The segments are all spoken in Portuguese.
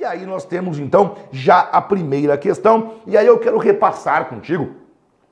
E aí nós temos então já a primeira questão, e aí eu quero repassar contigo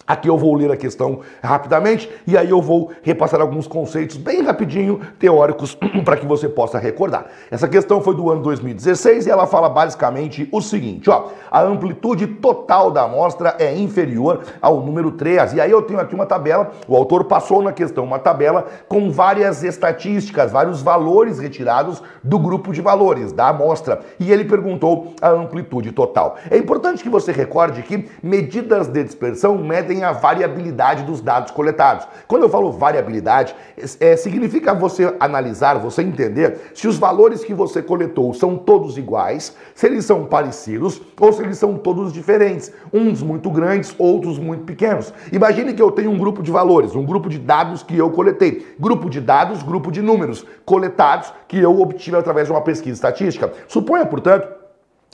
Aqui eu vou ler a questão rapidamente e aí eu vou repassar alguns conceitos bem rapidinho, teóricos, para que você possa recordar. Essa questão foi do ano 2016 e ela fala basicamente o seguinte, ó, a amplitude total da amostra é inferior ao número 3. E aí eu tenho aqui uma tabela, o autor passou na questão uma tabela com várias estatísticas, vários valores retirados do grupo de valores da amostra, e ele perguntou a amplitude total. É importante que você recorde que medidas de dispersão medem a variabilidade dos dados coletados. Quando eu falo variabilidade, é, significa você analisar, você entender se os valores que você coletou são todos iguais, se eles são parecidos ou se eles são todos diferentes, uns muito grandes, outros muito pequenos. Imagine que eu tenho um grupo de valores, um grupo de dados que eu coletei. Grupo de dados, grupo de números coletados que eu obtive através de uma pesquisa estatística. Suponha, portanto,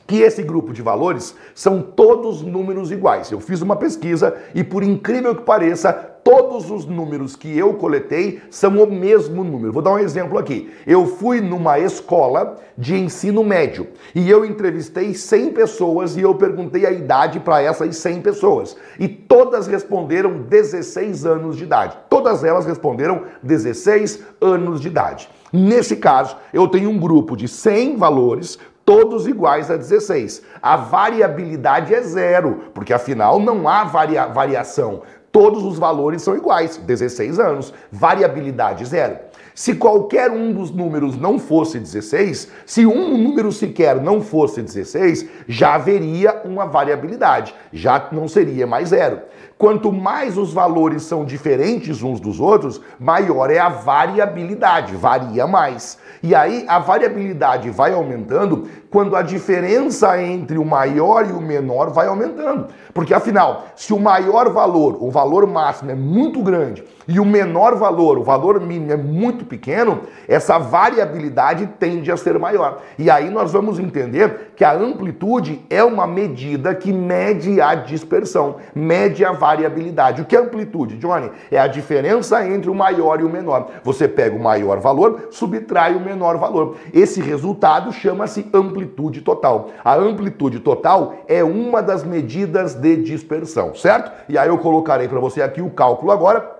que esse grupo de valores são todos números iguais. Eu fiz uma pesquisa e, por incrível que pareça, todos os números que eu coletei são o mesmo número. Vou dar um exemplo aqui. Eu fui numa escola de ensino médio e eu entrevistei 100 pessoas e eu perguntei a idade para essas 100 pessoas. E todas responderam 16 anos de idade. Todas elas responderam 16 anos de idade. Nesse caso, eu tenho um grupo de 100 valores, todos iguais a 16. A variabilidade é zero, porque afinal não há varia variação. Todos os valores são iguais, 16 anos, variabilidade zero. Se qualquer um dos números não fosse 16, se um número sequer não fosse 16, já haveria uma variabilidade, já não seria mais zero. Quanto mais os valores são diferentes uns dos outros, maior é a variabilidade, varia mais. E aí a variabilidade vai aumentando quando a diferença entre o maior e o menor vai aumentando. Porque afinal, se o maior valor, o valor máximo é muito grande, e o menor valor, o valor mínimo é muito pequeno, essa variabilidade tende a ser maior. E aí nós vamos entender que a amplitude é uma medida que mede a dispersão, mede a variabilidade. O que é amplitude, Johnny? É a diferença entre o maior e o menor. Você pega o maior valor, subtrai o menor valor. Esse resultado chama-se amplitude total. A amplitude total é uma das medidas de dispersão, certo? E aí eu colocarei para você aqui o cálculo agora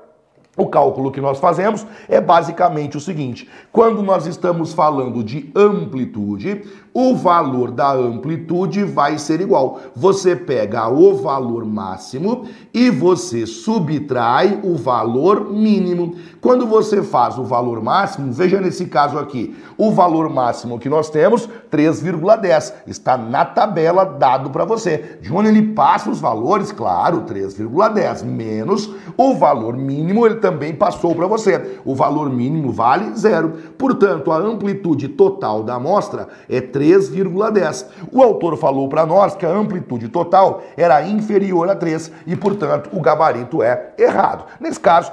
o cálculo que nós fazemos é basicamente o seguinte: quando nós estamos falando de amplitude, o valor da amplitude vai ser igual. Você pega o valor máximo e você subtrai o valor mínimo. Quando você faz o valor máximo, veja nesse caso aqui, o valor máximo que nós temos, 3,10, está na tabela dado para você. De onde ele passa os valores, claro, 3,10 menos o valor mínimo, ele também passou para você. O valor mínimo vale zero. Portanto, a amplitude total da amostra é 3,10. O autor falou para nós que a amplitude total era inferior a 3 e, portanto, o gabarito é errado. Nesse caso,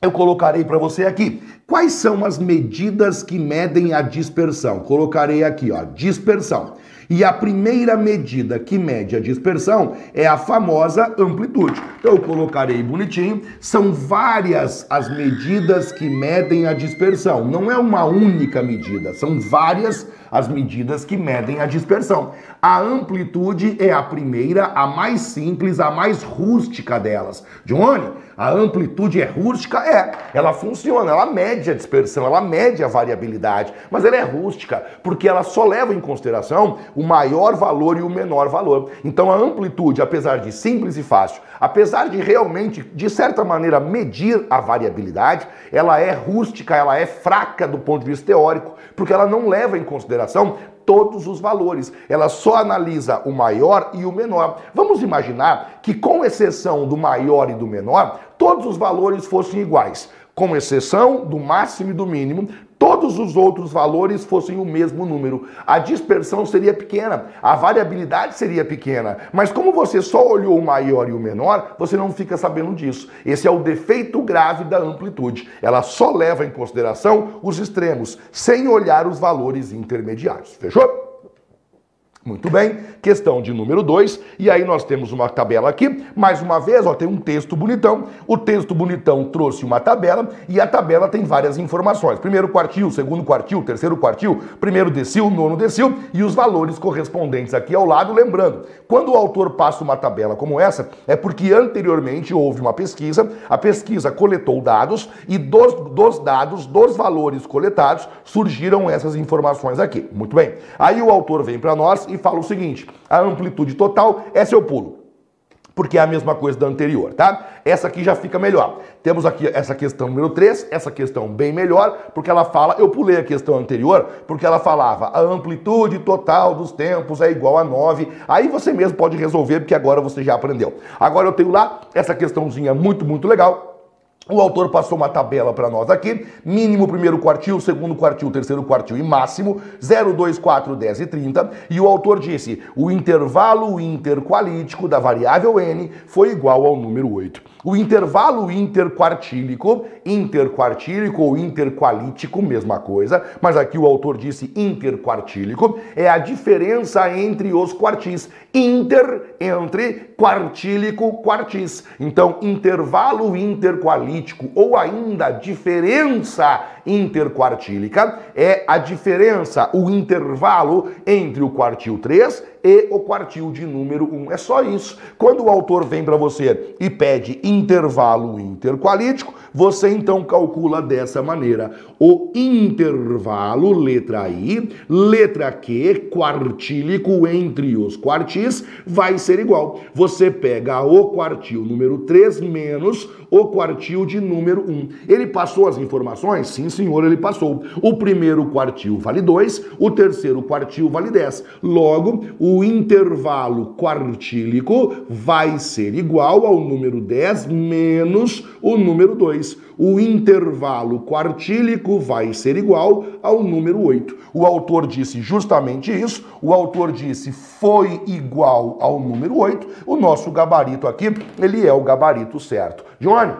eu colocarei para você aqui. Quais são as medidas que medem a dispersão? Colocarei aqui, ó, dispersão. E a primeira medida que mede a dispersão é a famosa amplitude. Então eu colocarei bonitinho, são várias as medidas que medem a dispersão. Não é uma única medida, são várias as medidas que medem a dispersão. A amplitude é a primeira, a mais simples, a mais rústica delas. Johnny, a amplitude é rústica? É, ela funciona, ela mede a dispersão, ela mede a variabilidade, mas ela é rústica porque ela só leva em consideração o maior valor e o menor valor. Então a amplitude, apesar de simples e fácil, apesar de realmente, de certa maneira, medir a variabilidade, ela é rústica, ela é fraca do ponto de vista teórico, porque ela não leva em consideração todos os valores. Ela só analisa o maior e o menor. Vamos imaginar que, com exceção do maior e do menor, todos os valores fossem iguais. Com exceção do máximo e do mínimo, todos os outros valores fossem o mesmo número. A dispersão seria pequena, a variabilidade seria pequena. Mas como você só olhou o maior e o menor, você não fica sabendo disso. Esse é o defeito grave da amplitude. Ela só leva em consideração os extremos, sem olhar os valores intermediários. Fechou? Muito bem, questão de número 2, e aí nós temos uma tabela aqui, mais uma vez, ó, tem um texto bonitão, o texto bonitão trouxe uma tabela, e a tabela tem várias informações, primeiro quartil, segundo quartil, terceiro quartil, primeiro decil, nono decil, e os valores correspondentes aqui ao lado, lembrando, quando o autor passa uma tabela como essa, é porque anteriormente houve uma pesquisa, a pesquisa coletou dados, e dos, dos dados, dos valores coletados, surgiram essas informações aqui, muito bem, aí o autor vem para nós e fala o seguinte: a amplitude total é seu pulo porque é a mesma coisa da anterior, tá? Essa aqui já fica melhor. Temos aqui essa questão número 3, essa questão bem melhor, porque ela fala, eu pulei a questão anterior, porque ela falava a amplitude total dos tempos é igual a 9. Aí você mesmo pode resolver, porque agora você já aprendeu. Agora eu tenho lá essa questãozinha muito, muito legal, o autor passou uma tabela para nós aqui, mínimo primeiro quartil, segundo quartil, terceiro quartil e máximo, 0, 2, 4, 10 e 30. E o autor disse, o intervalo interqualítico da variável n foi igual ao número 8. O intervalo interquartílico, interquartílico ou interqualítico, mesma coisa, mas aqui o autor disse interquartílico, é a diferença entre os quartis. Inter, entre, quartílico, quartis. Então, intervalo interqualítico ou ainda diferença interquartílica é a diferença, o intervalo entre o quartil 3 e o quartil de número 1. É só isso. Quando o autor vem para você e pede intervalo interqualítico, você então calcula dessa maneira. O intervalo, letra I, letra Q, quartílico entre os quartis, vai ser igual. Você pega o quartil número 3 menos o quartil de número 1. Ele passou as informações? Sim, senhor, ele passou. O primeiro quartil vale 2, o terceiro quartil vale 10. Logo, o intervalo quartílico vai ser igual ao número 10 menos o número 2. O intervalo quartílico vai ser igual ao número 8. O autor disse justamente isso. O autor disse foi igual ao número 8. O nosso gabarito aqui, ele é o gabarito certo. Johnny,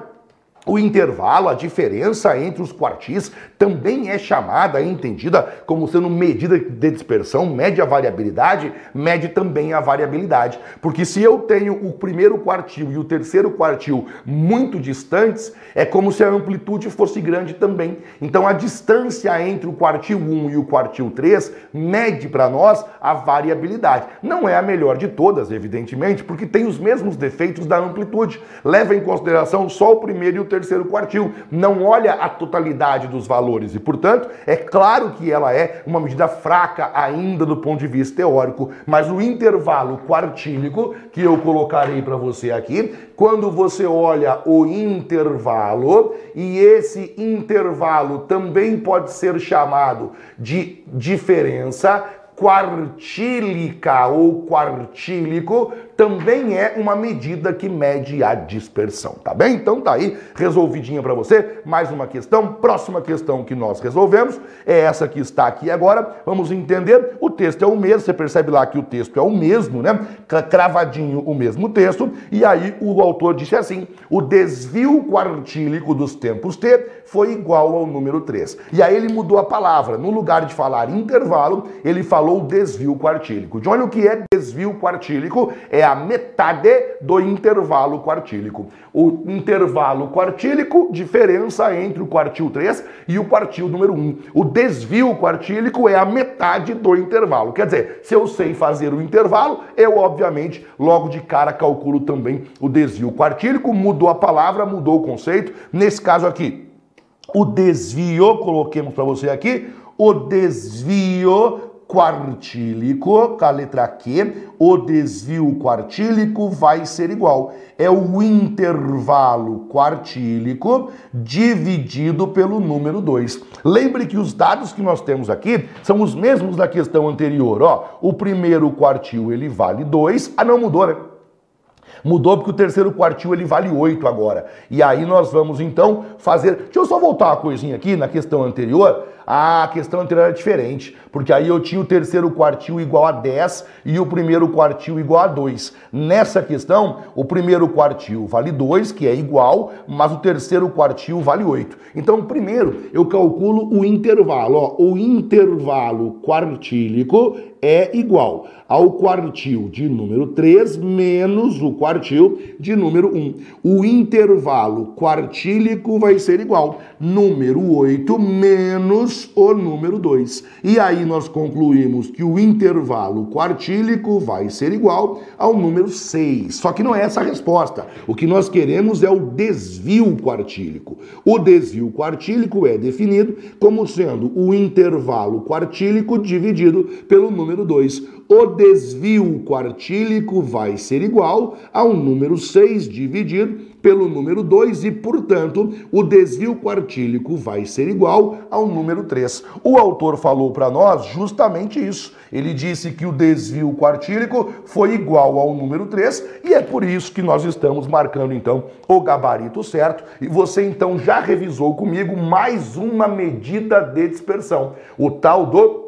o intervalo, a diferença entre os quartis, também é chamada e entendida como sendo medida de dispersão, mede a variabilidade, mede também a variabilidade. Porque se eu tenho o primeiro quartil e o terceiro quartil muito distantes, é como se a amplitude fosse grande também. Então a distância entre o quartil 1 e o quartil 3 mede para nós a variabilidade. Não é a melhor de todas, evidentemente, porque tem os mesmos defeitos da amplitude. Leva em consideração só o primeiro e o terceiro quartil, não olha a totalidade dos valores e, portanto, é claro que ela é uma medida fraca ainda do ponto de vista teórico, mas o intervalo quartílico que eu colocarei para você aqui, quando você olha o intervalo e esse intervalo também pode ser chamado de diferença quartílica ou quartílico também é uma medida que mede a dispersão, tá bem? Então tá aí, resolvidinha para você. Mais uma questão, próxima questão que nós resolvemos é essa que está aqui agora. Vamos entender, o texto é o mesmo, você percebe lá que o texto é o mesmo, né? Cravadinho o mesmo texto, e aí o autor disse assim: o desvio quartílico dos tempos t foi igual ao número 3. E aí ele mudou a palavra, no lugar de falar intervalo, ele falou desvio quartílico. De olha o que é desvio quartílico, é a metade do intervalo quartílico. O intervalo quartílico, diferença entre o quartil 3 e o quartil número 1. O desvio quartílico é a metade do intervalo. Quer dizer, se eu sei fazer o intervalo, eu obviamente logo de cara calculo também o desvio quartílico, mudou a palavra, mudou o conceito. Nesse caso aqui, o desvio, coloquemos para você aqui, o desvio quartílico, com a letra Q, o desvio quartílico vai ser igual. É o intervalo quartílico dividido pelo número 2. Lembre que os dados que nós temos aqui são os mesmos da questão anterior. Ó, o primeiro quartil ele vale 2. Ah, não mudou, né? Mudou porque o terceiro quartil ele vale 8 agora. E aí nós vamos então fazer. Deixa eu só voltar uma coisinha aqui na questão anterior. Ah, a questão anterior era diferente, porque aí eu tinha o terceiro quartil igual a 10 e o primeiro quartil igual a 2. Nessa questão, o primeiro quartil vale 2, que é igual, mas o terceiro quartil vale 8. Então, primeiro, eu calculo o intervalo. Ó, o intervalo quartílico é igual ao quartil de número 3 menos o quartil de número 1. O intervalo quartílico vai ser igual número 8 menos o número 2. E aí nós concluímos que o intervalo quartílico vai ser igual ao número 6. Só que não é essa a resposta. O que nós queremos é o desvio quartílico. O desvio quartílico é definido como sendo o intervalo quartílico dividido pelo número 2 o desvio quartílico vai ser igual ao número 6 dividido pelo número 2 e, portanto, o desvio quartílico vai ser igual ao número 3. O autor falou para nós justamente isso. Ele disse que o desvio quartílico foi igual ao número 3 e é por isso que nós estamos marcando então o gabarito certo. E você então já revisou comigo mais uma medida de dispersão, o tal do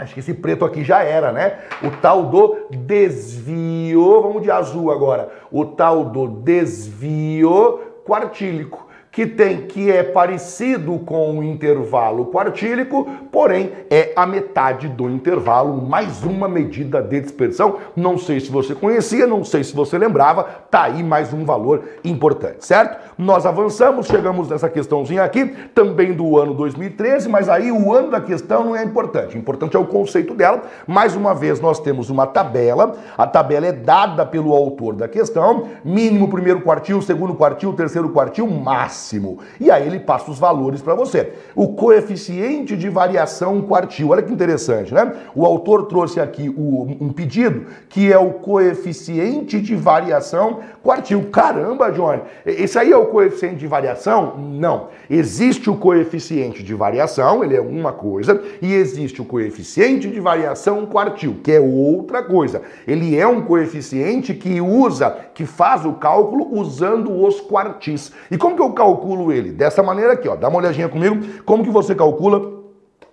Acho que esse preto aqui já era, né? O tal do desvio, vamos de azul agora. O tal do desvio quartílico que tem que é parecido com o intervalo quartílico, porém é a metade do intervalo, mais uma medida de dispersão. Não sei se você conhecia, não sei se você lembrava, tá aí mais um valor importante, certo? Nós avançamos, chegamos nessa questãozinha aqui, também do ano 2013, mas aí o ano da questão não é importante. Importante é o conceito dela. Mais uma vez nós temos uma tabela. A tabela é dada pelo autor da questão, mínimo primeiro quartil, segundo quartil, terceiro quartil, máximo máximo. E aí ele passa os valores para você. O coeficiente de variação quartil. Olha que interessante, né? O autor trouxe aqui o, um pedido que é o coeficiente de variação quartil. Caramba, Johnny, esse aí é o coeficiente de variação? Não. Existe o coeficiente de variação, ele é uma coisa, e existe o coeficiente de variação quartil, que é outra coisa. Ele é um coeficiente que usa, que faz o cálculo usando os quartis. E como que eu calculo calculo ele? Dessa maneira aqui, ó. Dá uma olhadinha comigo. Como que você calcula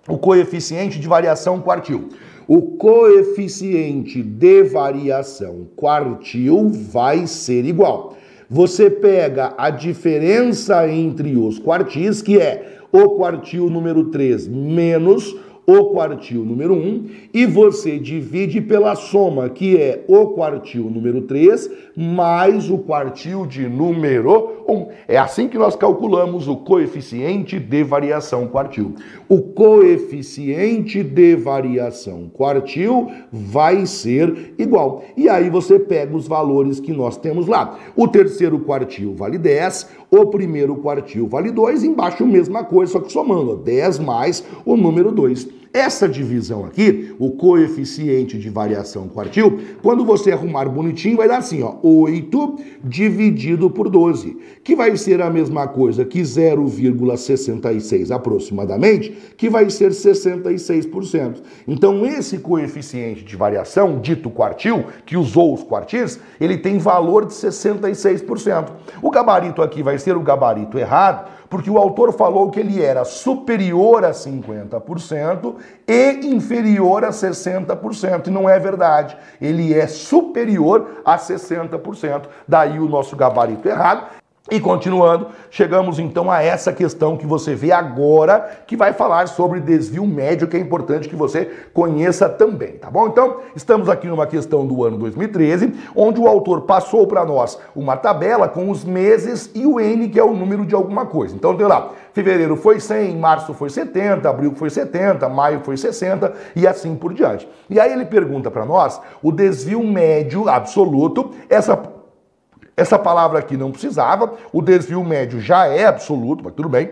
o coeficiente de variação quartil? O coeficiente de variação quartil vai ser igual. Você pega a diferença entre os quartis, que é o quartil número 3 menos o quartil número 1 e você divide pela soma, que é o quartil número 3 mais o quartil de número 1. É assim que nós calculamos o coeficiente de variação quartil. O coeficiente de variação quartil vai ser igual. E aí você pega os valores que nós temos lá. O terceiro quartil vale 10, o primeiro quartil vale 2, embaixo mesma coisa, só que somando 10 mais o número 2. Essa divisão aqui, o coeficiente de variação quartil, quando você arrumar bonitinho, vai dar assim, ó, 8 dividido por 12, que vai ser a mesma coisa que 0,66 aproximadamente, que vai ser 66%. Então, esse coeficiente de variação, dito quartil, que usou os quartis, ele tem valor de 66%. O gabarito aqui vai ser o gabarito errado, porque o autor falou que ele era superior a 50% e inferior a 60%, e não é verdade. Ele é superior a 60%. Daí o nosso gabarito errado. E continuando, chegamos então a essa questão que você vê agora, que vai falar sobre desvio médio, que é importante que você conheça também, tá bom? Então, estamos aqui numa questão do ano 2013, onde o autor passou para nós uma tabela com os meses e o N, que é o número de alguma coisa. Então, tem lá, fevereiro foi 100, março foi 70, abril foi 70, maio foi 60 e assim por diante. E aí ele pergunta para nós o desvio médio absoluto, essa essa palavra aqui não precisava, o desvio médio já é absoluto, mas tudo bem.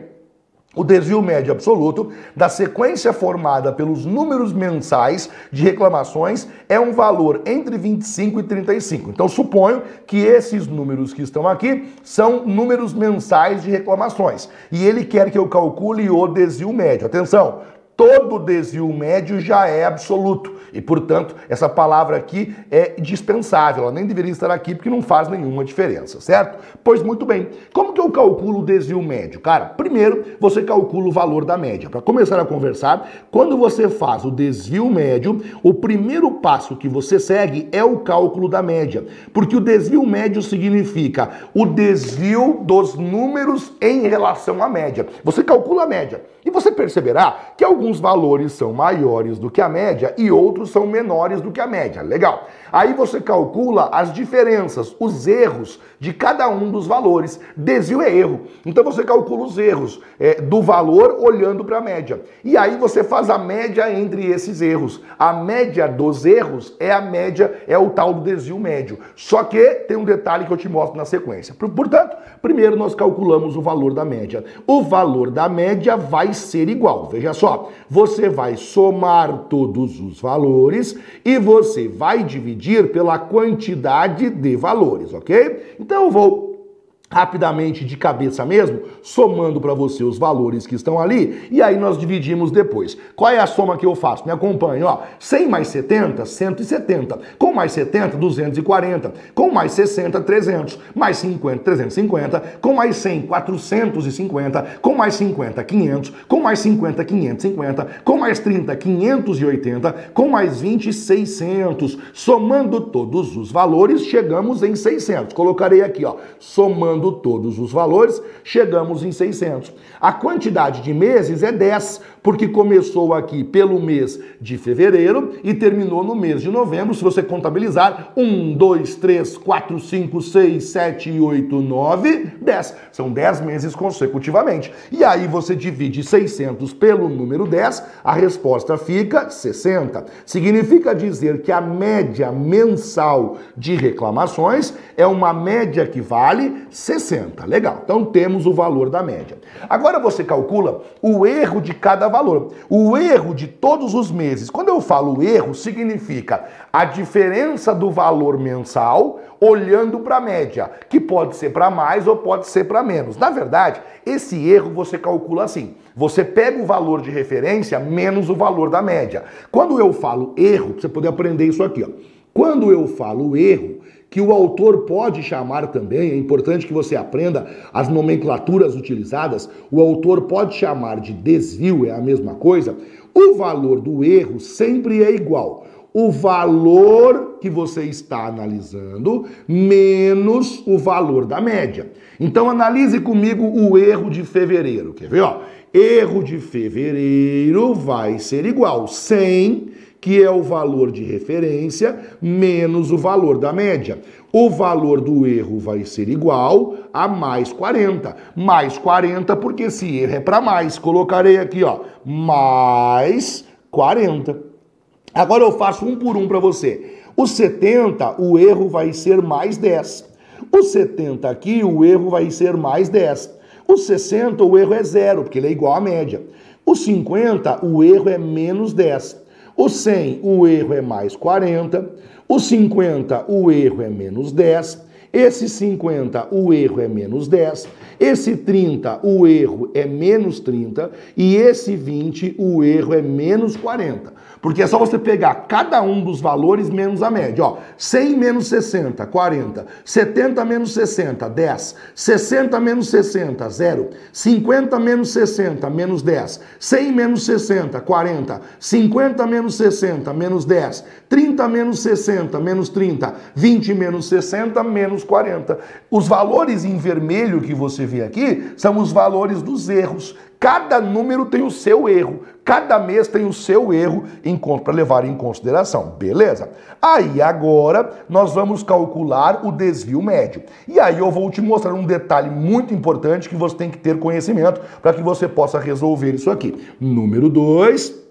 O desvio médio absoluto da sequência formada pelos números mensais de reclamações é um valor entre 25 e 35. Então suponho que esses números que estão aqui são números mensais de reclamações. E ele quer que eu calcule o desvio médio. Atenção, todo desvio médio já é absoluto. E, portanto, essa palavra aqui é dispensável. Ela nem deveria estar aqui porque não faz nenhuma diferença, certo? Pois muito bem. Como que eu calculo o desvio médio? Cara, primeiro você calcula o valor da média. Para começar a conversar, quando você faz o desvio médio, o primeiro passo que você segue é o cálculo da média. Porque o desvio médio significa o desvio dos números em relação à média. Você calcula a média. E você perceberá que alguns valores são maiores do que a média e outros são menores do que a média. Legal. Aí você calcula as diferenças, os erros de cada um dos valores. Desvio é erro. Então você calcula os erros é, do valor olhando para a média. E aí você faz a média entre esses erros. A média dos erros é a média, é o tal do desvio médio. Só que tem um detalhe que eu te mostro na sequência. Portanto, primeiro nós calculamos o valor da média. O valor da média vai ser igual. Veja só, você vai somar todos os valores e você vai dividir pela quantidade de valores, ok? Então eu vou rapidamente de cabeça mesmo, somando para você os valores que estão ali, e aí nós dividimos depois. Qual é a soma que eu faço? Me acompanhe, ó. 100 mais 70, 170. Com mais 70, 240. Com mais 60, 300. Mais 50, 350. Com mais 100, 450. Com mais 50, 500. Com mais 50, 550. Com mais 30, 580. Com mais 20, 600. Somando todos os valores, chegamos em 600. Colocarei aqui, ó, somando somando todos os valores, chegamos em 600. A quantidade de meses é 10, porque começou aqui pelo mês de fevereiro e terminou no mês de novembro. Se você contabilizar, 1, 2, 3, 4, 5, 6, 7, 8, 9, 10. São 10 meses consecutivamente. E aí você divide 600 pelo número 10, a resposta fica 60. Significa dizer que a média mensal de reclamações é uma média que vale 60. Legal. Então temos o valor da média. Agora você calcula o erro de cada valor. O erro de todos os meses. Quando eu falo erro, significa a diferença do valor mensal olhando para a média, que pode ser para mais ou pode ser para menos. Na verdade, esse erro você calcula assim. Você pega o valor de referência menos o valor da média. Quando eu falo erro, você poder aprender isso aqui, ó. Quando eu falo erro, que o autor pode chamar também, é importante que você aprenda as nomenclaturas utilizadas, o autor pode chamar de desvio, é a mesma coisa. O valor do erro sempre é igual. O valor que você está analisando menos o valor da média. Então analise comigo o erro de fevereiro. Quer ver? Ó? Erro de fevereiro vai ser igual 100 que é o valor de referência menos o valor da média. O valor do erro vai ser igual a mais 40. Mais 40, porque esse erro é para mais. Colocarei aqui, ó, mais 40. Agora eu faço um por um para você. O 70, o erro vai ser mais 10. O 70 aqui, o erro vai ser mais 10. O 60, o erro é zero, porque ele é igual à média. O 50, o erro é menos 10. O 100, o erro é mais 40. O 50, o erro é menos 10. Esse 50, o erro é menos 10. Esse 30, o erro é menos 30. E esse 20, o erro é menos 40. Porque é só você pegar cada um dos valores menos a média. Ó, 100 menos 60, 40. 70 menos 60, 10. 60 menos 60, 0. 50 menos 60, menos 10. 100 menos 60, 40. 50 menos 60, menos 10. 30 menos 60, menos 30. 20 menos 60, menos 40. Os valores em vermelho que você vê aqui são os valores dos erros. Cada número tem o seu erro, cada mês tem o seu erro para levar em consideração, beleza? Aí agora nós vamos calcular o desvio médio. E aí eu vou te mostrar um detalhe muito importante que você tem que ter conhecimento para que você possa resolver isso aqui. Número 2,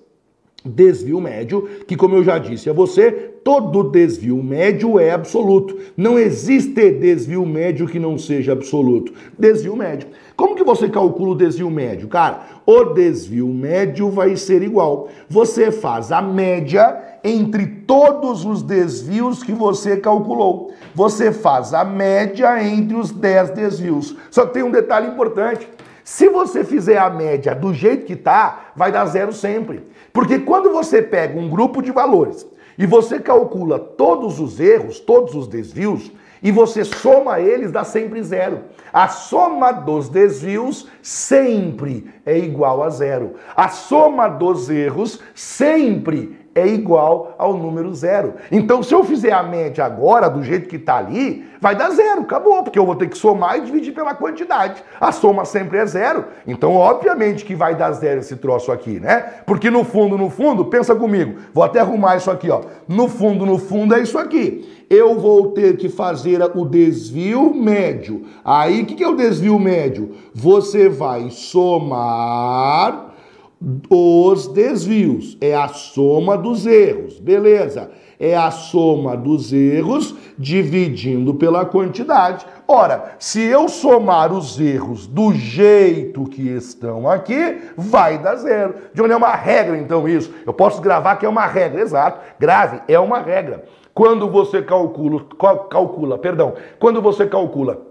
desvio médio, que como eu já disse a você, todo desvio médio é absoluto. Não existe desvio médio que não seja absoluto. Desvio médio. Como que você calcula o desvio médio? Cara, o desvio médio vai ser igual. Você faz a média entre todos os desvios que você calculou. Você faz a média entre os 10 desvios. Só tem um detalhe importante. Se você fizer a média do jeito que está, vai dar zero sempre. Porque quando você pega um grupo de valores e você calcula todos os erros, todos os desvios, e você soma eles, dá sempre zero. A soma dos desvios sempre é igual a zero. A soma dos erros sempre é igual ao número zero. Então, se eu fizer a média agora, do jeito que está ali, vai dar zero, acabou, porque eu vou ter que somar e dividir pela quantidade. A soma sempre é zero. Então, obviamente que vai dar zero esse troço aqui, né? Porque no fundo, no fundo, pensa comigo, vou até arrumar isso aqui, ó. No fundo, no fundo é isso aqui. Eu vou ter que fazer o desvio médio. Aí, o que é o desvio médio? Você vai somar os desvios. É a soma dos erros. Beleza. É a soma dos erros dividindo pela quantidade. Ora, se eu somar os erros do jeito que estão aqui, vai dar zero. De onde é uma regra, então, isso? Eu posso gravar que é uma regra, exato. Grave, é uma regra. Quando você calcula, calcula, perdão, quando você calcula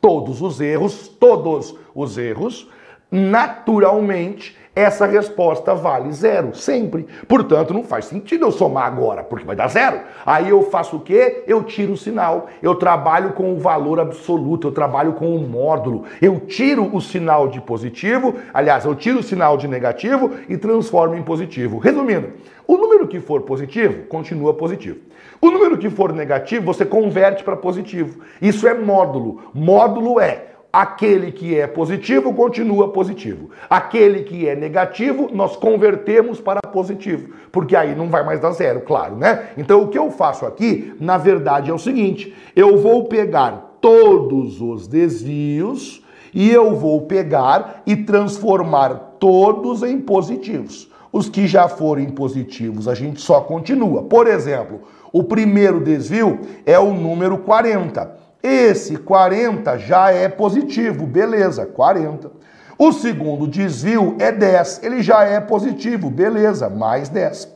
todos os erros, todos os erros, naturalmente essa resposta vale zero, sempre. Portanto, não faz sentido eu somar agora, porque vai dar zero. Aí eu faço o quê? Eu tiro o sinal. Eu trabalho com o valor absoluto, eu trabalho com o módulo. Eu tiro o sinal de positivo, aliás, eu tiro o sinal de negativo e transformo em positivo. Resumindo, o número que for positivo continua positivo. O número que for negativo, você converte para positivo. Isso é módulo. Módulo é Aquele que é positivo continua positivo. Aquele que é negativo, nós convertemos para positivo, porque aí não vai mais dar zero, claro, né? Então o que eu faço aqui, na verdade, é o seguinte: eu vou pegar todos os desvios e eu vou pegar e transformar todos em positivos. Os que já forem positivos, a gente só continua. Por exemplo, o primeiro desvio é o número 40. Esse 40 já é positivo, beleza, 40. O segundo desvio é 10, ele já é positivo, beleza, mais 10.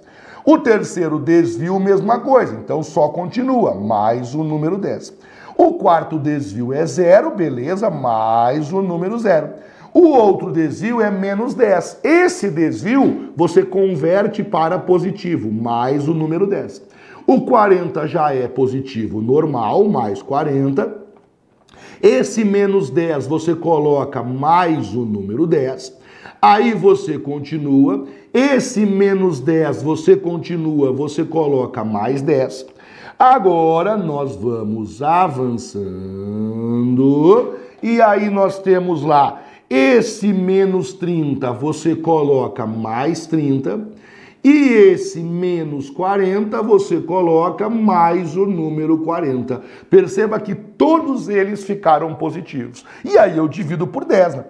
O terceiro desvio, mesma coisa, então só continua, mais o número 10. O quarto desvio é zero, beleza, mais o número zero. O outro desvio é menos 10. Esse desvio você converte para positivo, mais o número 10. O 40 já é positivo normal, mais 40. Esse menos 10 você coloca mais o número 10. Aí você continua. Esse menos 10 você continua, você coloca mais 10. Agora nós vamos avançando. E aí nós temos lá esse menos 30, você coloca mais 30. E esse menos 40 você coloca mais o número 40. Perceba que todos eles ficaram positivos. E aí eu divido por 10, né?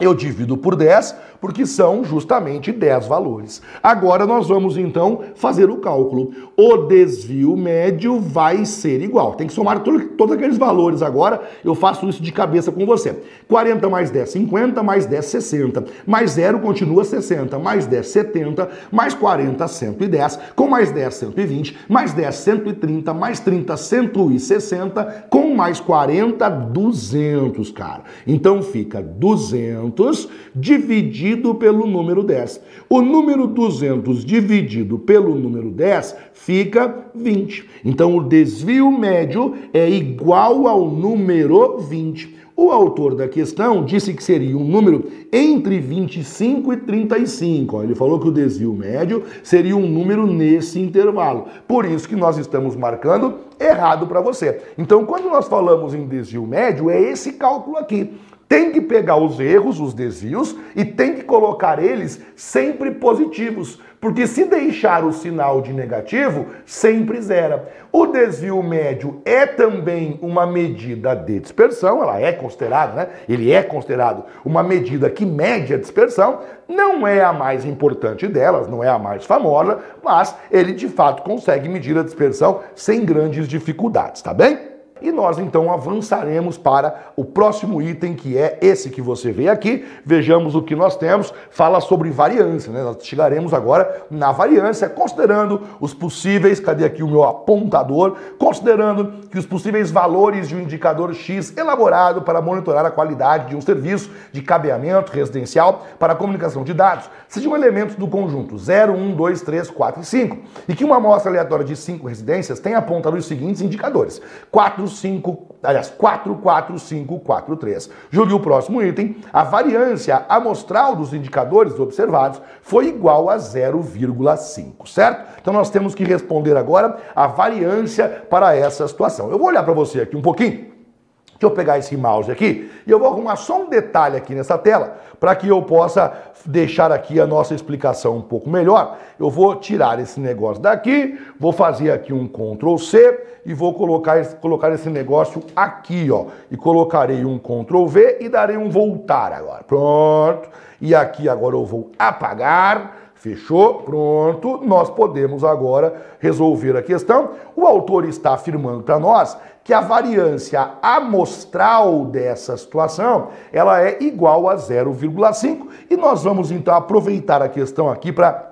Eu divido por 10 porque são justamente 10 valores. Agora nós vamos então fazer o cálculo. O desvio médio vai ser igual. Tem que somar todos aqueles valores agora. Eu faço isso de cabeça com você. 40 mais 10, 50, mais 10, 60. Mais 0 continua 60, mais 10, 70, mais 40, 110, com mais 10, 120, mais 10, 130, mais 30, 160, com mais 40, 200, cara. Então fica 200 dividido dividido pelo número 10. O número 200 dividido pelo número 10 fica 20. Então o desvio médio é igual ao número 20. O autor da questão disse que seria um número entre 25 e 35. Ele falou que o desvio médio seria um número nesse intervalo. Por isso que nós estamos marcando errado para você. Então, quando nós falamos em desvio médio, é esse cálculo aqui tem que pegar os erros, os desvios e tem que colocar eles sempre positivos, porque se deixar o sinal de negativo, sempre zera. O desvio médio é também uma medida de dispersão, ela é considerada, né? Ele é considerado uma medida que mede a dispersão, não é a mais importante delas, não é a mais famosa, mas ele de fato consegue medir a dispersão sem grandes dificuldades, tá bem? E nós então avançaremos para o próximo item, que é esse que você vê aqui. Vejamos o que nós temos. Fala sobre variância, né? Nós chegaremos agora na variância, considerando os possíveis, cadê aqui o meu apontador? Considerando que os possíveis valores de um indicador X elaborado para monitorar a qualidade de um serviço de cabeamento residencial para comunicação de dados sejam elementos do conjunto 0, 1, 2, 3, 4 e 5. E que uma amostra aleatória de 5 residências tenha apontado os seguintes indicadores: 4, 5, aliás, 4, 4, 5, 4, 3. Julgue o próximo item. A variância amostral dos indicadores observados foi igual a 0,5, certo? Então nós temos que responder agora a variância para essa situação. Eu vou olhar para você aqui um pouquinho. Deixa eu pegar esse mouse aqui e eu vou arrumar só um detalhe aqui nessa tela para que eu possa deixar aqui a nossa explicação um pouco melhor. Eu vou tirar esse negócio daqui, vou fazer aqui um Ctrl C e vou colocar, colocar esse negócio aqui, ó. E colocarei um Ctrl V e darei um voltar agora. Pronto. E aqui agora eu vou apagar Fechou? Pronto. Nós podemos agora resolver a questão. O autor está afirmando para nós que a variância amostral dessa situação, ela é igual a 0,5 e nós vamos então aproveitar a questão aqui para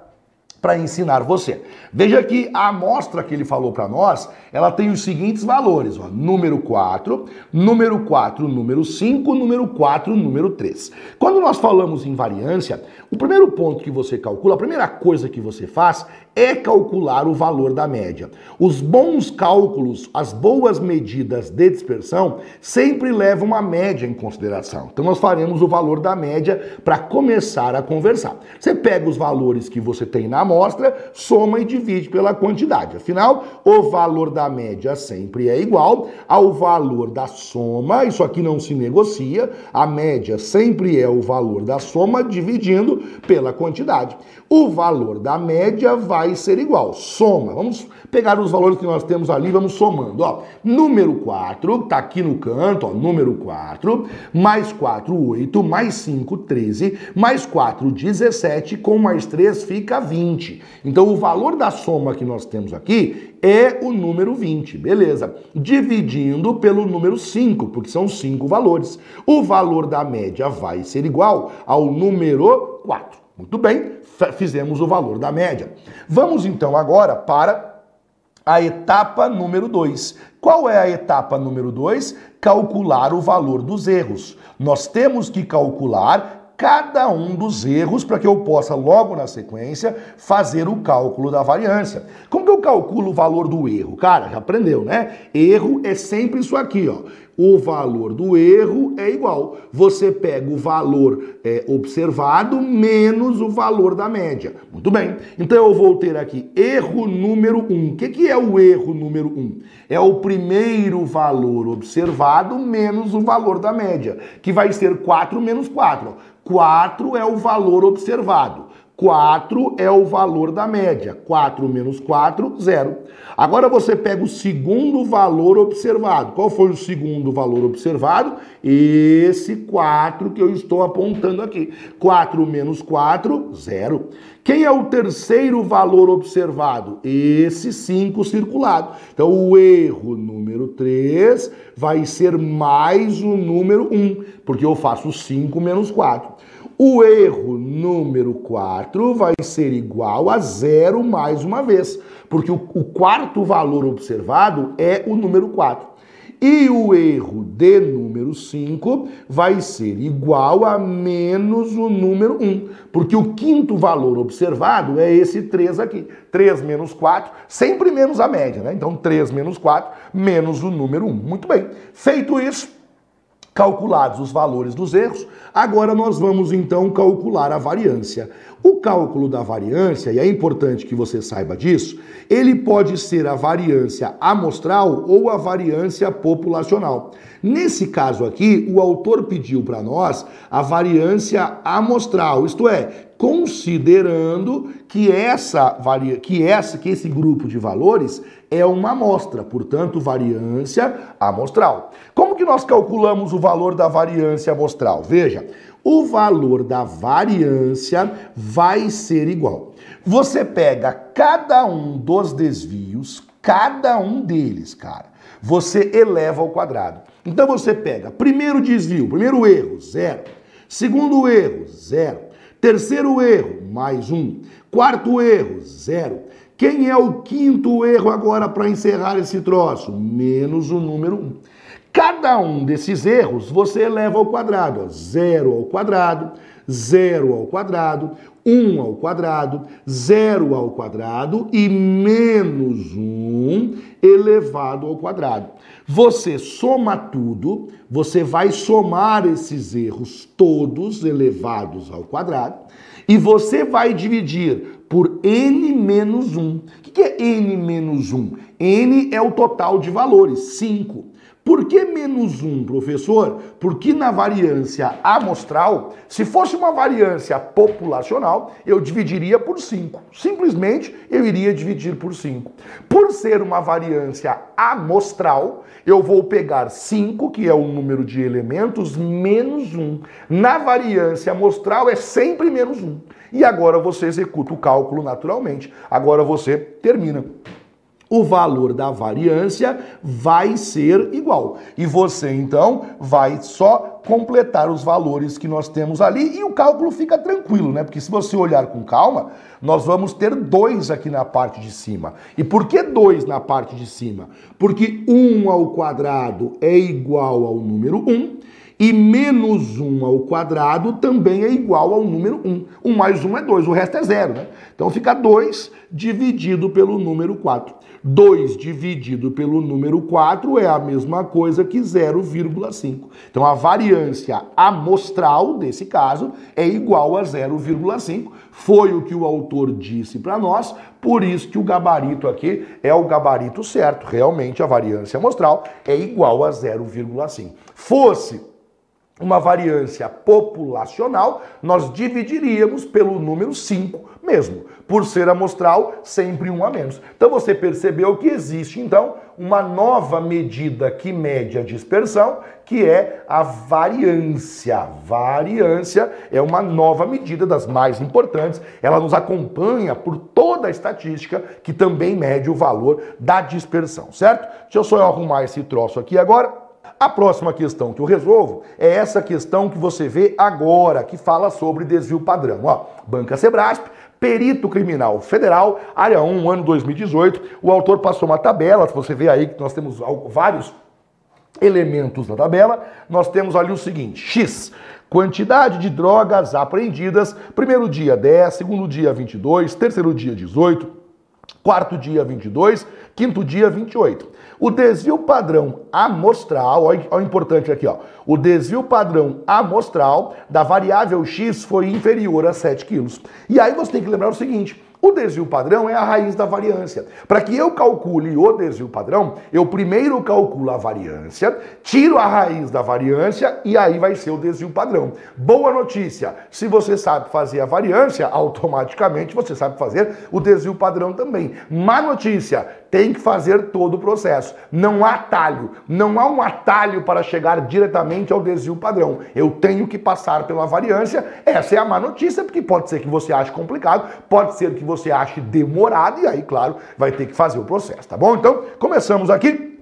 para ensinar você. Veja que a amostra que ele falou para nós, ela tem os seguintes valores, ó, número 4, número 4, número 5, número 4, número 3. Quando nós falamos em variância, o primeiro ponto que você calcula, a primeira coisa que você faz é calcular o valor da média. Os bons cálculos, as boas medidas de dispersão, sempre levam uma média em consideração. Então nós faremos o valor da média para começar a conversar. Você pega os valores que você tem na amostra, soma e divide pela quantidade. Afinal, o valor da média sempre é igual ao valor da soma, isso aqui não se negocia, a média sempre é o valor da soma dividindo pela quantidade. O valor da média vai ser igual, soma. Vamos pegar os valores que nós temos ali, vamos somando. Ó, número 4, tá aqui no canto, ó, número 4, mais 4, 8, mais 5, 13, mais 4, 17, com mais 3 fica 20. Então o valor da soma que nós temos aqui é o número 20, beleza. Dividindo pelo número 5, porque são 5 valores. O valor da média vai ser igual ao número 4. Muito bem, fizemos o valor da média. Vamos então agora para a etapa número 2. Qual é a etapa número 2? Calcular o valor dos erros. Nós temos que calcular cada um dos erros para que eu possa, logo na sequência, fazer o cálculo da variância. Como que eu calculo o valor do erro? Cara, já aprendeu, né? Erro é sempre isso aqui, ó o valor do erro é igual. Você pega o valor é, observado menos o valor da média. Muito bem. Então eu vou ter aqui erro número 1. Um. O que, que é o erro número 1? Um? É o primeiro valor observado menos o valor da média, que vai ser 4 menos 4. 4 é o valor observado. 4 é o valor da média. 4 menos 4, 0. Agora você pega o segundo valor observado. Qual foi o segundo valor observado? Esse 4 que eu estou apontando aqui. 4 menos 4, 0. Quem é o terceiro valor observado? Esse 5 circulado. Então o erro número 3 vai ser mais o número 1, porque eu faço 5 menos 4. O erro número 4 vai ser igual a zero mais uma vez, porque o, o quarto valor observado é o número 4. E o erro de número 5 vai ser igual a menos o número 1, porque o quinto valor observado é esse 3 aqui. 3 menos 4, sempre menos a média, né? Então 3 menos 4 menos o número 1. Muito bem. Feito isso, calculados os valores dos erros, agora nós vamos então calcular a variância. O cálculo da variância, e é importante que você saiba disso, ele pode ser a variância amostral ou a variância populacional. Nesse caso aqui, o autor pediu para nós a variância amostral, isto é, considerando que essa que essa que esse grupo de valores é uma amostra, portanto, variância amostral. Como que nós calculamos o valor da variância amostral? Veja, o valor da variância vai ser igual. Você pega cada um dos desvios, cada um deles, cara você eleva ao quadrado. Então você pega primeiro desvio, primeiro erro, zero. Segundo erro, zero. Terceiro erro, mais um. Quarto erro, zero. Quem é o quinto erro agora para encerrar esse troço? Menos o número 1. Cada um desses erros você eleva ao quadrado. Zero ao quadrado, zero ao quadrado, 1 ao quadrado, 0 ao quadrado e menos 1 elevado ao quadrado. Você soma tudo, você vai somar esses erros todos elevados ao quadrado e você vai dividir por n menos 1. O que é n menos 1? n é o total de valores, 5. Por que menos um, professor? Porque na variância amostral, se fosse uma variância populacional, eu dividiria por 5. Simplesmente eu iria dividir por 5. Por ser uma variância amostral, eu vou pegar 5, que é o número de elementos, menos 1. Na variância amostral é sempre menos 1. E agora você executa o cálculo naturalmente. Agora você termina o valor da variância vai ser igual. E você então vai só completar os valores que nós temos ali e o cálculo fica tranquilo, né? Porque se você olhar com calma, nós vamos ter dois aqui na parte de cima. E por que dois na parte de cima? Porque 1 ao quadrado é igual ao número 1 e menos 1 ao quadrado também é igual ao número 1. 1 mais 1 é 2, o resto é zero, né? Então fica 2 dividido pelo número 4. 2 dividido pelo número 4 é a mesma coisa que 0,5. Então a variância amostral desse caso é igual a 0,5. Foi o que o autor disse para nós, por isso que o gabarito aqui é o gabarito certo. Realmente a variância amostral é igual a 0,5. Fosse uma variância populacional, nós dividiríamos pelo número 5 mesmo, por ser amostral, sempre um a menos. Então você percebeu que existe então uma nova medida que mede a dispersão, que é a variância. Variância é uma nova medida das mais importantes. Ela nos acompanha por toda a estatística que também mede o valor da dispersão, certo? Deixa eu só arrumar esse troço aqui agora. A próxima questão que eu resolvo é essa questão que você vê agora, que fala sobre desvio padrão. Ó, Banca Sebrasp, Perito Criminal Federal, área 1, ano 2018. O autor passou uma tabela, você vê aí que nós temos vários elementos na tabela. Nós temos ali o seguinte: X, quantidade de drogas apreendidas, primeiro dia 10, segundo dia 22, terceiro dia 18, quarto dia 22, quinto dia 28. O desvio padrão amostral, olha o importante aqui, ó. O desvio padrão amostral da variável x foi inferior a 7 quilos. E aí você tem que lembrar o seguinte: o desvio padrão é a raiz da variância. Para que eu calcule o desvio padrão, eu primeiro calculo a variância, tiro a raiz da variância e aí vai ser o desvio padrão. Boa notícia: se você sabe fazer a variância, automaticamente você sabe fazer o desvio padrão também. Má notícia: tem que fazer todo o processo. Não há atalho. Não há um atalho para chegar diretamente ao desvio padrão. Eu tenho que passar pela variância. Essa é a má notícia, porque pode ser que você ache complicado, pode ser que você ache demorado, e aí, claro, vai ter que fazer o processo, tá bom? Então, começamos aqui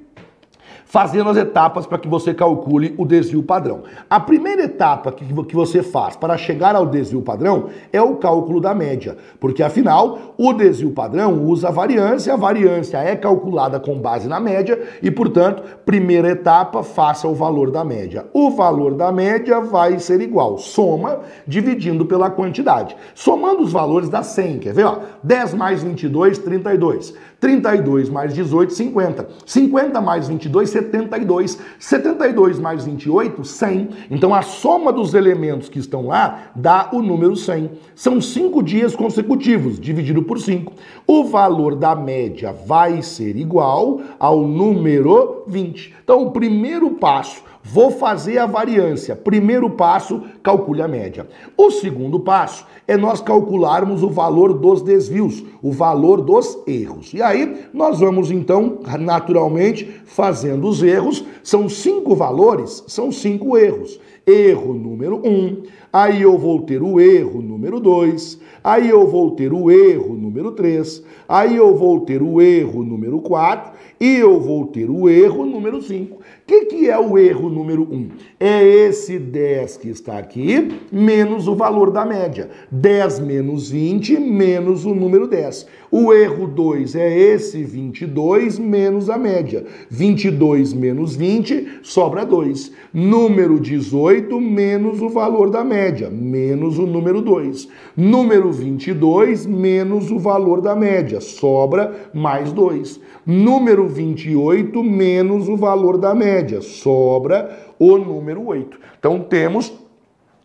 fazendo as etapas para que você calcule o desvio padrão. A primeira etapa que, que você faz para chegar ao desvio padrão é o cálculo da média, porque afinal o desvio padrão usa a variância, a variância é calculada com base na média e, portanto, primeira etapa, faça o valor da média. O valor da média vai ser igual, soma dividindo pela quantidade. Somando os valores dá 100, quer ver? Ó, 10 mais 22, 32. 32 mais 18, 50. 50 mais 22, 72. 72 mais 28, 100. Então a soma dos elementos que estão lá dá o número 100. São cinco dias consecutivos, dividido por 5. O valor da média vai ser igual ao número 20. Então o primeiro passo Vou fazer a variância. Primeiro passo, calcule a média. O segundo passo é nós calcularmos o valor dos desvios, o valor dos erros. E aí nós vamos então, naturalmente, fazendo os erros. São cinco valores, são cinco erros. Erro número um, aí eu vou ter o erro número dois, aí eu vou ter o erro número três, aí eu vou ter o erro número quatro e eu vou ter o erro número 5. O que, que é o erro número 1? Um? É esse 10 que está aqui, menos o valor da média. 10 menos 20, menos o número 10. O erro 2 é esse 22 menos a média. 22 menos 20, sobra 2. Número 18 menos o valor da média, menos o número 2. Número 22 menos o valor da média, sobra mais 2. Número 28 menos o valor da média, sobra o número 8. Então temos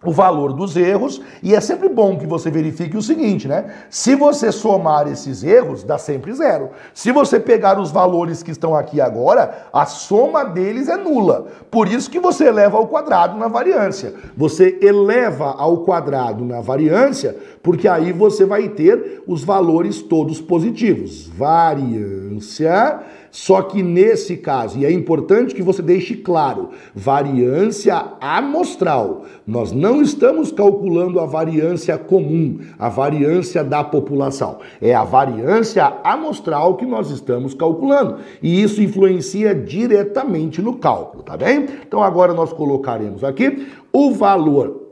o valor dos erros, e é sempre bom que você verifique o seguinte, né? Se você somar esses erros, dá sempre zero. Se você pegar os valores que estão aqui agora, a soma deles é nula. Por isso que você eleva ao quadrado na variância. Você eleva ao quadrado na variância, porque aí você vai ter os valores todos positivos. Variância só que nesse caso, e é importante que você deixe claro, variância amostral. Nós não estamos calculando a variância comum, a variância da população. É a variância amostral que nós estamos calculando. E isso influencia diretamente no cálculo, tá bem? Então agora nós colocaremos aqui o valor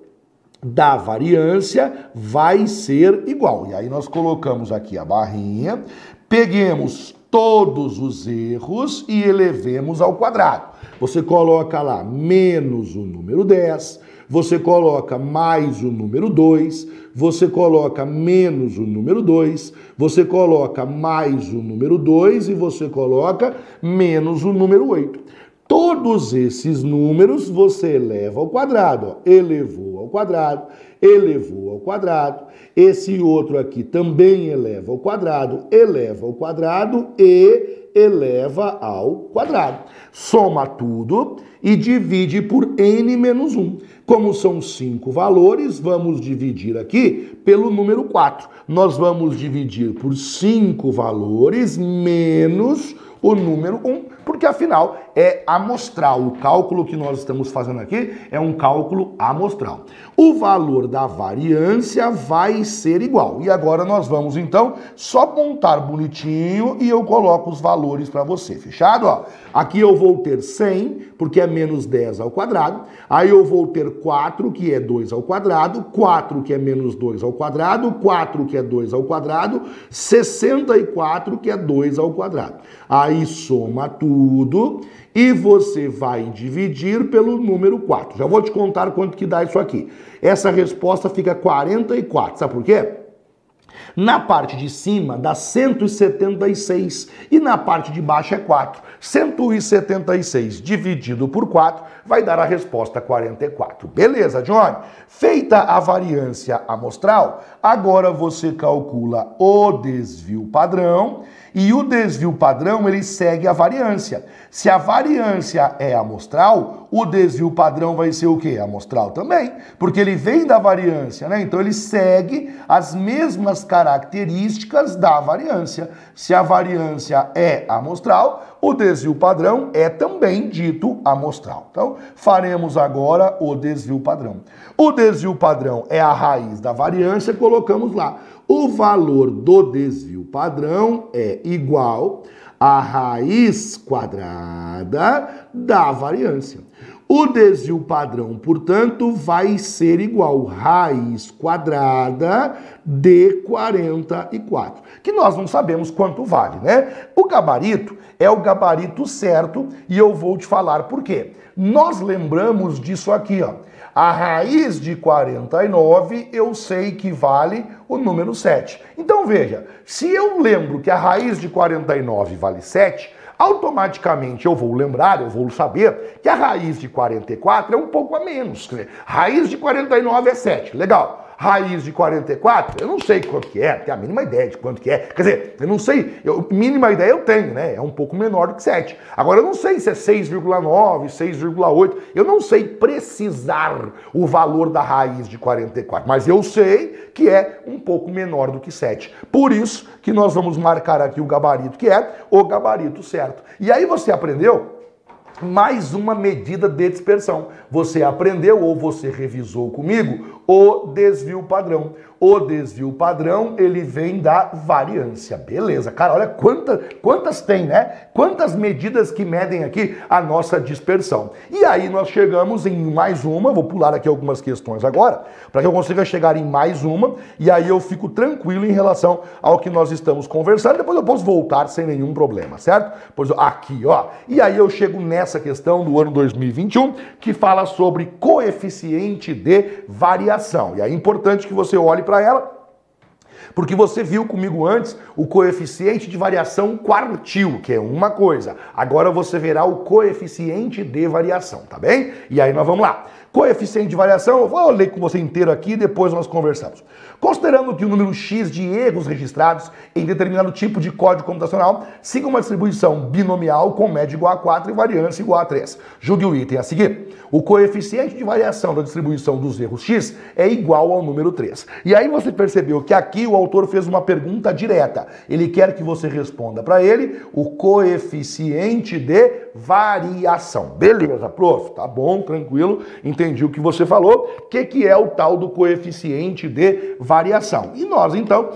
da variância vai ser igual. E aí nós colocamos aqui a barrinha, peguemos todos os erros e elevemos ao quadrado. Você coloca lá menos o número 10, você coloca mais o número 2, você coloca menos o número 2, você coloca mais o número 2 e você coloca menos o número 8. Todos esses números você eleva ao quadrado. Ó. Elevou ao quadrado, elevou ao quadrado. Esse outro aqui também eleva ao quadrado, eleva ao quadrado e eleva ao quadrado. Soma tudo e divide por n menos 1. Como são cinco valores, vamos dividir aqui pelo número 4. Nós vamos dividir por cinco valores menos o número 1, porque afinal é amostral. O cálculo que nós estamos fazendo aqui é um cálculo amostral. O valor da variância vai ser igual. E agora nós vamos então só montar bonitinho e eu coloco os valores para você. Fechado? Ó, aqui eu vou ter 100, porque é menos 10 ao quadrado. Aí eu vou ter 4, que é 2 ao quadrado. 4, que é menos 2 ao quadrado. 4, que é 2 ao quadrado. 64, que é 2 ao quadrado. Aí soma tudo e você vai dividir pelo número 4. Já vou te contar quanto que dá isso aqui. Essa resposta fica 44. Sabe por quê? Na parte de cima dá 176 e na parte de baixo é 4. 176 dividido por 4 vai dar a resposta 44. Beleza, Johnny? Feita a variância amostral, agora você calcula o desvio padrão e o desvio padrão ele segue a variância. Se a variância é amostral, o desvio padrão vai ser o quê? Amostral também, porque ele vem da variância, né? Então ele segue as mesmas características da variância. Se a variância é amostral, o desvio padrão é também dito amostral. Então, faremos agora o desvio padrão. O desvio padrão é a raiz da variância, colocamos lá. O valor do desvio padrão é igual à raiz quadrada da variância. O desvio padrão, portanto, vai ser igual raiz quadrada de 44, que nós não sabemos quanto vale, né? O gabarito é o gabarito certo e eu vou te falar por quê. Nós lembramos disso aqui, ó. A raiz de 49 eu sei que vale o número 7. Então veja, se eu lembro que a raiz de 49 vale 7, automaticamente eu vou lembrar, eu vou saber que a raiz de 44 é um pouco a menos. Raiz de 49 é 7, legal. Raiz de 44, eu não sei quanto que é, tenho a mínima ideia de quanto que é. Quer dizer, eu não sei, eu, mínima ideia eu tenho, né? É um pouco menor do que 7. Agora eu não sei se é 6,9, 6,8. Eu não sei precisar o valor da raiz de 44, mas eu sei que é um pouco menor do que 7. Por isso que nós vamos marcar aqui o gabarito que é o gabarito certo. E aí você aprendeu mais uma medida de dispersão. Você aprendeu ou você revisou comigo o desvio padrão. O desvio padrão, ele vem da variância. Beleza, cara, olha quanta, quantas tem, né? Quantas medidas que medem aqui a nossa dispersão. E aí nós chegamos em mais uma, vou pular aqui algumas questões agora, para que eu consiga chegar em mais uma, e aí eu fico tranquilo em relação ao que nós estamos conversando, depois eu posso voltar sem nenhum problema, certo? Pois aqui, ó. E aí eu chego nessa questão do ano 2021, que fala sobre coeficiente de variação. E é importante que você olhe para ela, porque você viu comigo antes o coeficiente de variação quartil, que é uma coisa. Agora você verá o coeficiente de variação, tá bem? E aí nós vamos lá. Coeficiente de variação, eu vou ler com você inteiro aqui e depois nós conversamos. Considerando que o número X de erros registrados em determinado tipo de código computacional siga uma distribuição binomial com média igual a 4 e variância igual a 3. Julgue o item a seguir. O coeficiente de variação da distribuição dos erros X é igual ao número 3. E aí você percebeu que aqui o autor fez uma pergunta direta. Ele quer que você responda para ele o coeficiente de variação. Beleza, prof? Tá bom, tranquilo. Entendi o que você falou. O que, que é o tal do coeficiente de variação? E nós, então,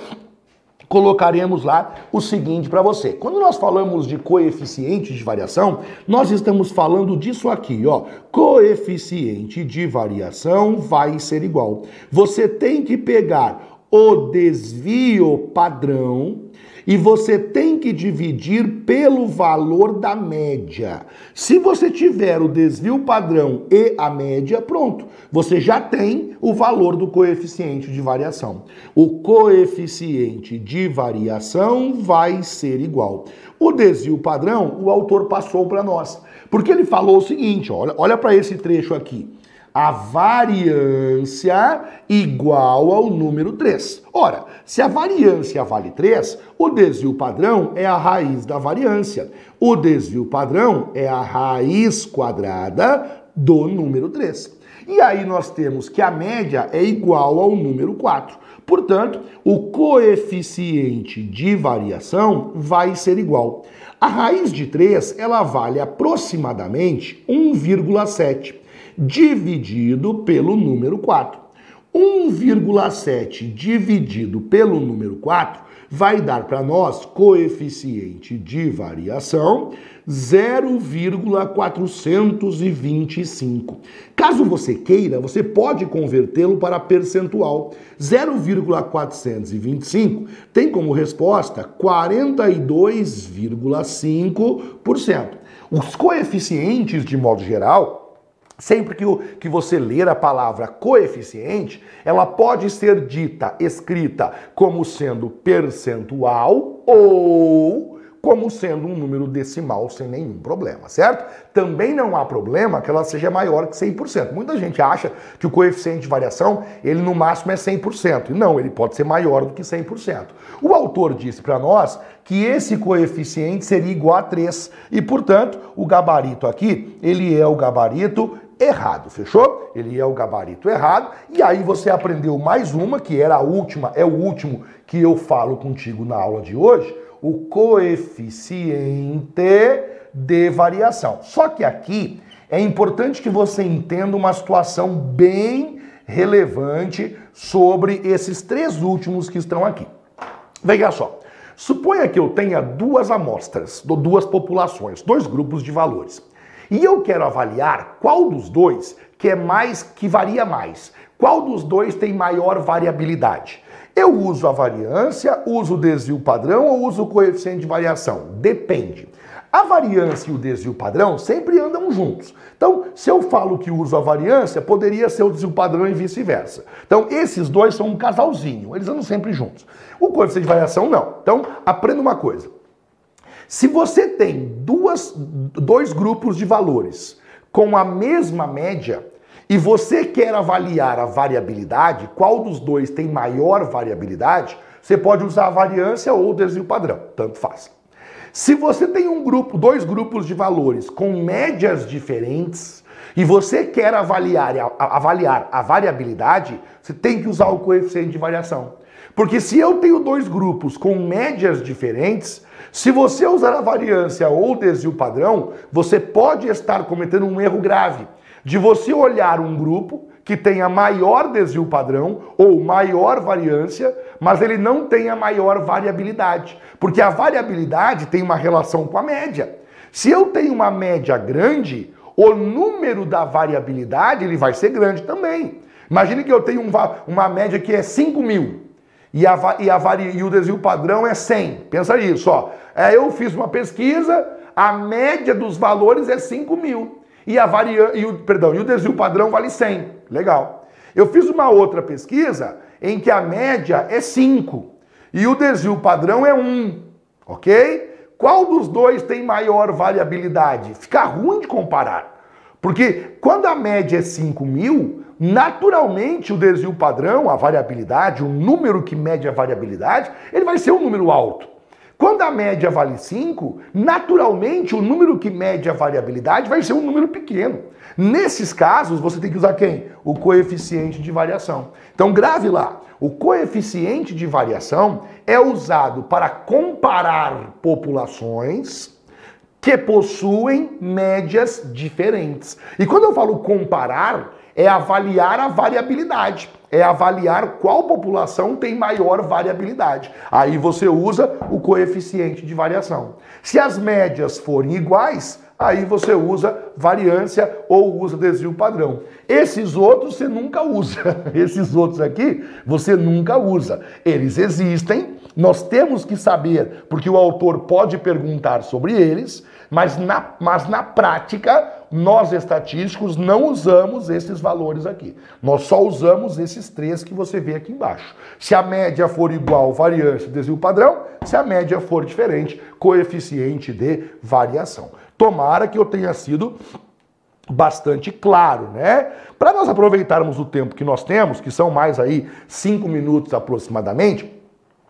colocaremos lá o seguinte para você. Quando nós falamos de coeficiente de variação, nós estamos falando disso aqui, ó. Coeficiente de variação vai ser igual. Você tem que pegar o desvio padrão e você tem que dividir pelo valor da média. Se você tiver o desvio padrão e a média, pronto, você já tem o valor do coeficiente de variação. O coeficiente de variação vai ser igual. O desvio padrão, o autor passou para nós, porque ele falou o seguinte, olha, olha para esse trecho aqui a variância igual ao número 3. Ora, se a variância vale 3, o desvio padrão é a raiz da variância. O desvio padrão é a raiz quadrada do número 3. E aí nós temos que a média é igual ao número 4. Portanto, o coeficiente de variação vai ser igual. A raiz de 3, ela vale aproximadamente 1,7 dividido pelo número 4. 1,7 dividido pelo número 4 vai dar para nós coeficiente de variação 0,425. Caso você queira, você pode convertê-lo para percentual. 0,425 tem como resposta 42,5%. Os coeficientes, de modo geral, Sempre que, o, que você ler a palavra coeficiente, ela pode ser dita, escrita como sendo percentual ou como sendo um número decimal sem nenhum problema, certo? Também não há problema que ela seja maior que 100%. Muita gente acha que o coeficiente de variação, ele no máximo é 100%. E não, ele pode ser maior do que 100%. O autor disse para nós que esse coeficiente seria igual a 3 e, portanto, o gabarito aqui, ele é o gabarito errado, fechou? Ele é o gabarito errado. E aí você aprendeu mais uma, que era a última, é o último que eu falo contigo na aula de hoje, o coeficiente de variação. Só que aqui é importante que você entenda uma situação bem relevante sobre esses três últimos que estão aqui. Veja só. Suponha que eu tenha duas amostras, duas populações, dois grupos de valores. E eu quero avaliar qual dos dois que é mais que varia mais. Qual dos dois tem maior variabilidade? Eu uso a variância, uso o desvio padrão ou uso o coeficiente de variação? Depende. A variância e o desvio padrão sempre andam juntos. Então, se eu falo que uso a variância, poderia ser o desvio padrão e vice-versa. Então, esses dois são um casalzinho, eles andam sempre juntos. O coeficiente de variação, não. Então, aprenda uma coisa. Se você tem duas, dois grupos de valores com a mesma média e você quer avaliar a variabilidade, qual dos dois tem maior variabilidade, você pode usar a variância ou o desvio padrão, tanto faz. Se você tem um grupo, dois grupos de valores com médias diferentes e você quer avaliar, avaliar a variabilidade, você tem que usar o coeficiente de variação. Porque se eu tenho dois grupos com médias diferentes, se você usar a variância ou desvio padrão, você pode estar cometendo um erro grave de você olhar um grupo que tenha maior desvio padrão ou maior variância, mas ele não tenha maior variabilidade. Porque a variabilidade tem uma relação com a média. Se eu tenho uma média grande, o número da variabilidade ele vai ser grande também. Imagine que eu tenho um, uma média que é 5 mil e, a, e, a, e o desvio padrão é 100. Pensa nisso, ó. É, eu fiz uma pesquisa, a média dos valores é 5 mil e, a varia, e, o, perdão, e o desvio padrão vale 100. Legal. Eu fiz uma outra pesquisa em que a média é 5 e o desvio padrão é 1, ok? Qual dos dois tem maior variabilidade? Fica ruim de comparar. Porque quando a média é 5 mil, naturalmente o desvio padrão, a variabilidade, o número que mede a variabilidade, ele vai ser um número alto. Quando a média vale 5, naturalmente o número que mede a variabilidade vai ser um número pequeno. Nesses casos, você tem que usar quem? O coeficiente de variação. Então grave lá. O coeficiente de variação é usado para comparar populações que possuem médias diferentes. E quando eu falo comparar, é avaliar a variabilidade é avaliar qual população tem maior variabilidade. Aí você usa o coeficiente de variação. Se as médias forem iguais, aí você usa variância ou usa desvio padrão. Esses outros você nunca usa. Esses outros aqui você nunca usa. Eles existem, nós temos que saber, porque o autor pode perguntar sobre eles, mas na, mas na prática, nós estatísticos não usamos esses valores aqui. Nós só usamos esses três que você vê aqui embaixo. Se a média for igual, variância, desvio padrão. Se a média for diferente, coeficiente de variação. Tomara que eu tenha sido bastante claro, né? Para nós aproveitarmos o tempo que nós temos, que são mais aí cinco minutos aproximadamente,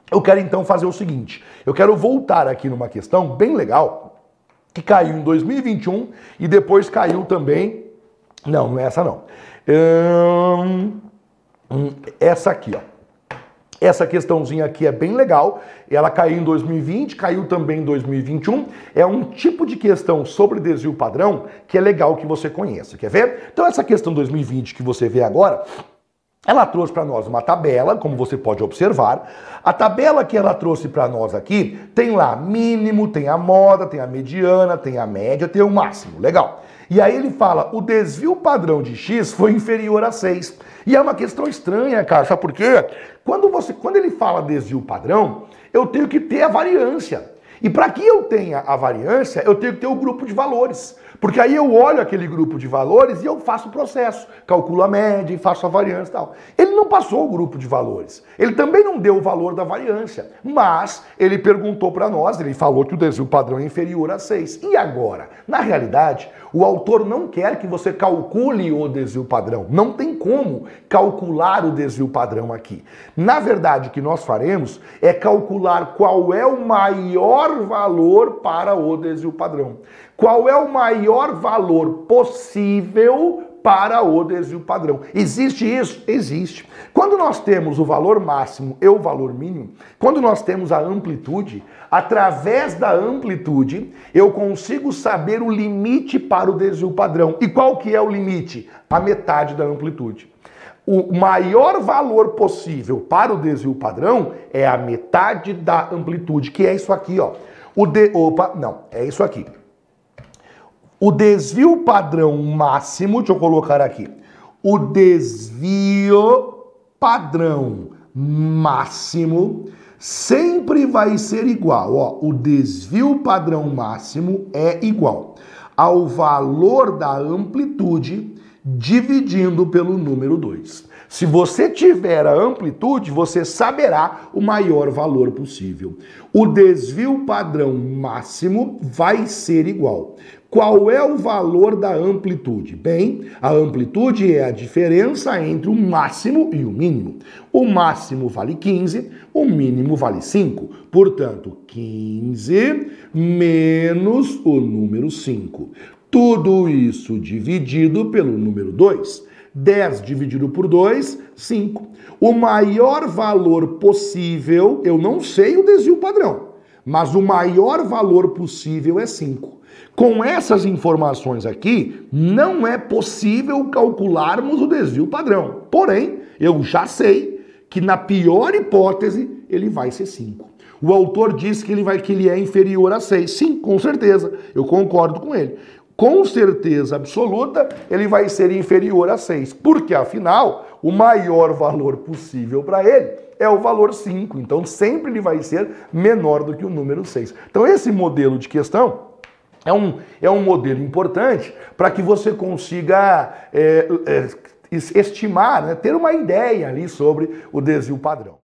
eu quero então fazer o seguinte: eu quero voltar aqui numa questão bem legal que caiu em 2021 e depois caiu também. Não, não é essa não. Hum, essa aqui, ó. Essa questãozinha aqui é bem legal. Ela caiu em 2020, caiu também em 2021. É um tipo de questão sobre desvio padrão que é legal que você conheça. Quer ver? Então, essa questão 2020 que você vê agora, ela trouxe para nós uma tabela, como você pode observar. A tabela que ela trouxe para nós aqui tem lá mínimo, tem a moda, tem a mediana, tem a média, tem o máximo. Legal. E aí ele fala: o desvio padrão de X foi inferior a 6. E é uma questão estranha, cara. Sabe por quê? Quando, você, quando ele fala desvio padrão, eu tenho que ter a variância. E para que eu tenha a variância, eu tenho que ter o grupo de valores. Porque aí eu olho aquele grupo de valores e eu faço o processo, calculo a média e faço a variância e tal. Ele não passou o grupo de valores. Ele também não deu o valor da variância, mas ele perguntou para nós, ele falou que o desvio padrão é inferior a 6. E agora? Na realidade, o autor não quer que você calcule o desvio padrão. Não tem como calcular o desvio padrão aqui. Na verdade, o que nós faremos é calcular qual é o maior valor para o desvio padrão. Qual é o maior valor possível para o desvio padrão. Existe isso? Existe. Quando nós temos o valor máximo e o valor mínimo, quando nós temos a amplitude, através da amplitude, eu consigo saber o limite para o desvio padrão. E qual que é o limite? A metade da amplitude. O maior valor possível para o desvio padrão é a metade da amplitude, que é isso aqui, ó. O de... Opa, não, é isso aqui. O desvio padrão máximo, deixa eu colocar aqui. O desvio padrão máximo sempre vai ser igual. Ó, o desvio padrão máximo é igual ao valor da amplitude dividindo pelo número 2. Se você tiver a amplitude, você saberá o maior valor possível. O desvio padrão máximo vai ser igual. Qual é o valor da amplitude? Bem, a amplitude é a diferença entre o máximo e o mínimo. O máximo vale 15, o mínimo vale 5. Portanto, 15 menos o número 5. Tudo isso dividido pelo número 2. 10 dividido por 2, 5. O maior valor possível, eu não sei o desvio padrão, mas o maior valor possível é 5. Com essas informações aqui, não é possível calcularmos o desvio padrão. Porém, eu já sei que na pior hipótese ele vai ser 5. O autor diz que ele vai que ele é inferior a 6. Sim, com certeza. Eu concordo com ele com certeza absoluta, ele vai ser inferior a 6, porque afinal, o maior valor possível para ele é o valor 5, então sempre ele vai ser menor do que o número 6. Então esse modelo de questão é um, é um modelo importante para que você consiga é, é, estimar, né, ter uma ideia ali sobre o desvio padrão.